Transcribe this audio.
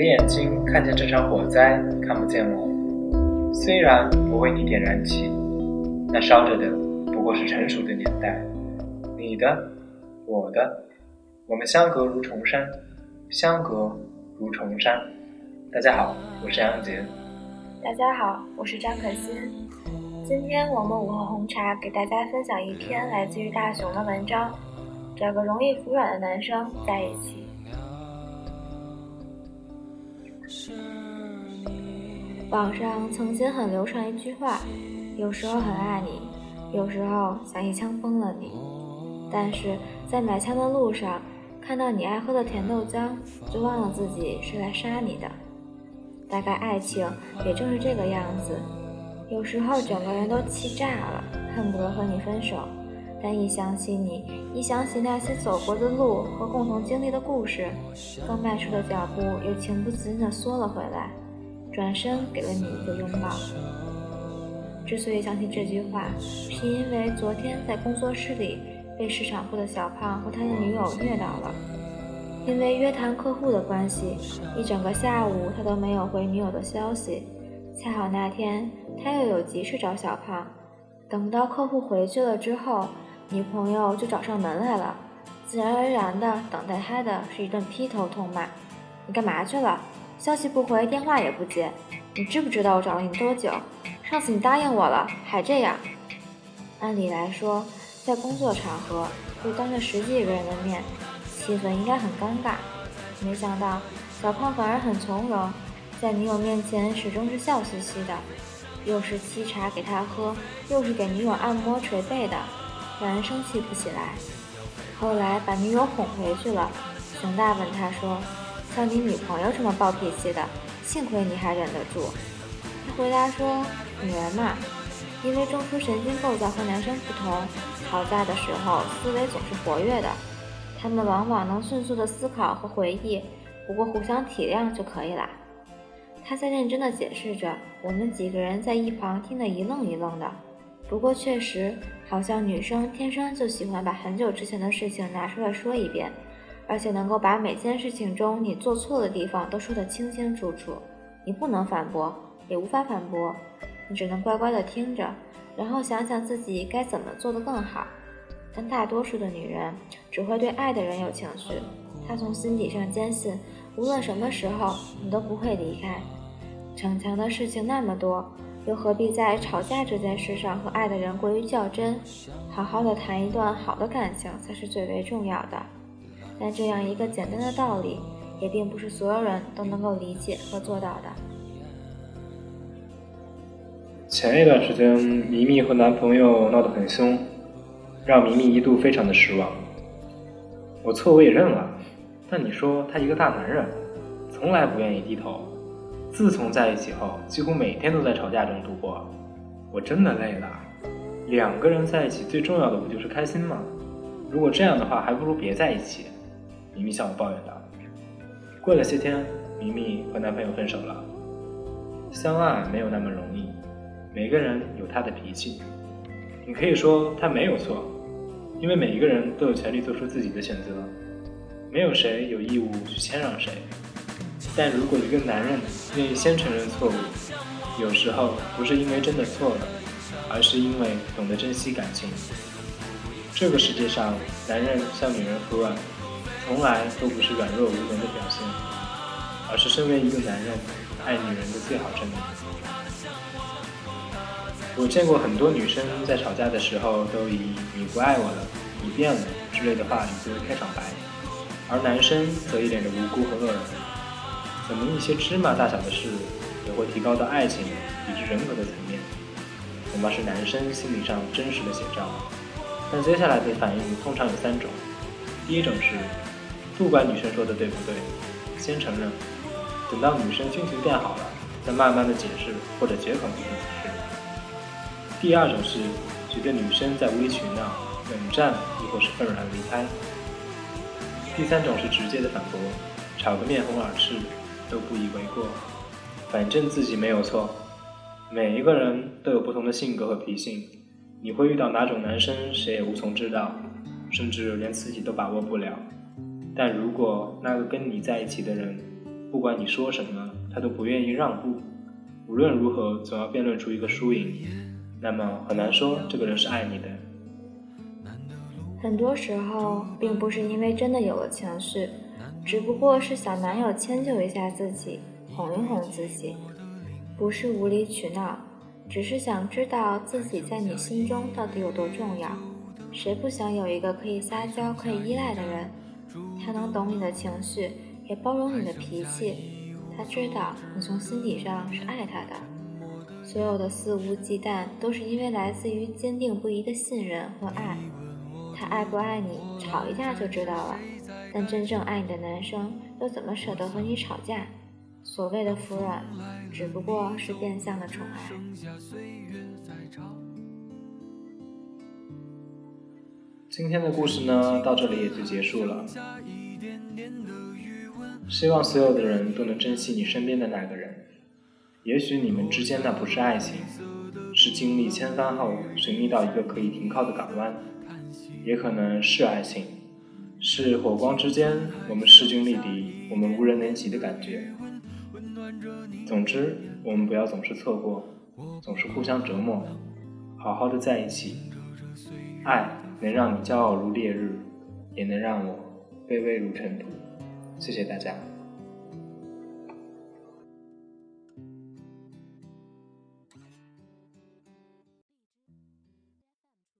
你的眼睛看见这场火灾，看不见我。虽然我为你点燃起，那烧着的不过是成熟的年代。你的，我的，我们相隔如重山，相隔如重山。大家好，我是杨杰。大家好，我是张可欣。今天我们午后红茶给大家分享一篇来自于大熊的文章：找个容易服软的男生在一起。网上曾经很流传一句话：有时候很爱你，有时候想一枪崩了你。但是在买枪的路上，看到你爱喝的甜豆浆，就忘了自己是来杀你的。大概爱情也正是这个样子，有时候整个人都气炸了，恨不得和你分手。但一想起你，一想起那些走过的路和共同经历的故事，刚迈出的脚步又情不自禁地缩了回来，转身给了你一个拥抱。之所以想起这句话，是因为昨天在工作室里被市场部的小胖和他的女友虐到了。因为约谈客户的关系，一整个下午他都没有回女友的消息。恰好那天他又有急事找小胖，等不到客户回去了之后。女朋友就找上门来了，自然而然的等待他的是一顿劈头痛骂：“你干嘛去了？消息不回，电话也不接，你知不知道我找了你多久？上次你答应我了，还这样。”按理来说，在工作场合，又当着十几个人的面，气氛应该很尴尬。没想到小胖反而很从容，在女友面前始终是笑嘻嘻的，又是沏茶给他喝，又是给女友按摩捶背的。让人生气不起来。后来把女友哄回去了，熊大问他说：“像你女朋友这么暴脾气的，幸亏你还忍得住。”他回答说：“女人嘛，因为中枢神经构造和男生不同，吵架的时候思维总是活跃的，他们往往能迅速的思考和回忆，不过互相体谅就可以啦。”他在认真的解释着，我们几个人在一旁听得一愣一愣的。不过确实，好像女生天生就喜欢把很久之前的事情拿出来说一遍，而且能够把每件事情中你做错的地方都说得清清楚楚。你不能反驳，也无法反驳，你只能乖乖地听着，然后想想自己该怎么做得更好。但大多数的女人只会对爱的人有情绪，她从心底上坚信，无论什么时候你都不会离开。逞强的事情那么多。又何必在吵架这件事上和爱的人过于较真？好好的谈一段好的感情才是最为重要的。但这样一个简单的道理，也并不是所有人都能够理解和做到的。前一段时间，咪咪和男朋友闹得很凶，让咪咪一度非常的失望。我错我也认了，但你说他一个大男人，从来不愿意低头。自从在一起后，几乎每天都在吵架中度过，我真的累了。两个人在一起最重要的不就是开心吗？如果这样的话，还不如别在一起。咪咪向我抱怨道。过了些天，咪咪和男朋友分手了。相爱没有那么容易，每个人有他的脾气。你可以说他没有错，因为每一个人都有权利做出自己的选择，没有谁有义务去谦让谁。但如果一个男人愿意先承认错误，有时候不是因为真的错了，而是因为懂得珍惜感情。这个世界上，男人向女人服软，从来都不是软弱无能的表现，而是身为一个男人爱女人的最好证明。我见过很多女生在吵架的时候都以“你不爱我了，你变了”之类的话语作为开场白，而男生则一脸的无辜和愕然。怎么一些芝麻大小的事，也会提高到爱情以及人格的层面？恐怕是男生心理上真实的写照。但接下来的反应通常有三种：第一种是，不管女生说的对不对，先承认，等到女生心情变好了，再慢慢的解释或者绝口进行解释；第二种是，觉得女生在无理取闹、冷战，亦或是愤然离开；第三种是直接的反驳，吵个面红耳赤。都不以为过，反正自己没有错。每一个人都有不同的性格和脾性，你会遇到哪种男生，谁也无从知道，甚至连自己都把握不了。但如果那个跟你在一起的人，不管你说什么，他都不愿意让步。无论如何，总要辩论出一个输赢。那么很难说这个人是爱你的。很多时候，并不是因为真的有了情绪，只不过是想男友迁就一下自己，哄一哄自己，不是无理取闹，只是想知道自己在你心中到底有多重要。谁不想有一个可以撒娇、可以依赖的人？他能懂你的情绪。也包容你的脾气，他知道你从心底上是爱他的。所有的肆无忌惮，都是因为来自于坚定不移的信任和爱。他爱不爱你，吵一架就知道了。但真正爱你的男生，又怎么舍得和你吵架？所谓的服软，只不过是变相的宠爱。今天的故事呢，到这里也就结束了。希望所有的人都能珍惜你身边的那个人。也许你们之间那不是爱情，是经历千帆后寻觅到一个可以停靠的港湾；也可能是爱情，是火光之间我们势均力敌，我们无人能及的感觉。总之，我们不要总是错过，总是互相折磨，好好的在一起。爱能让你骄傲如烈日，也能让我卑微如尘土。谢谢大家。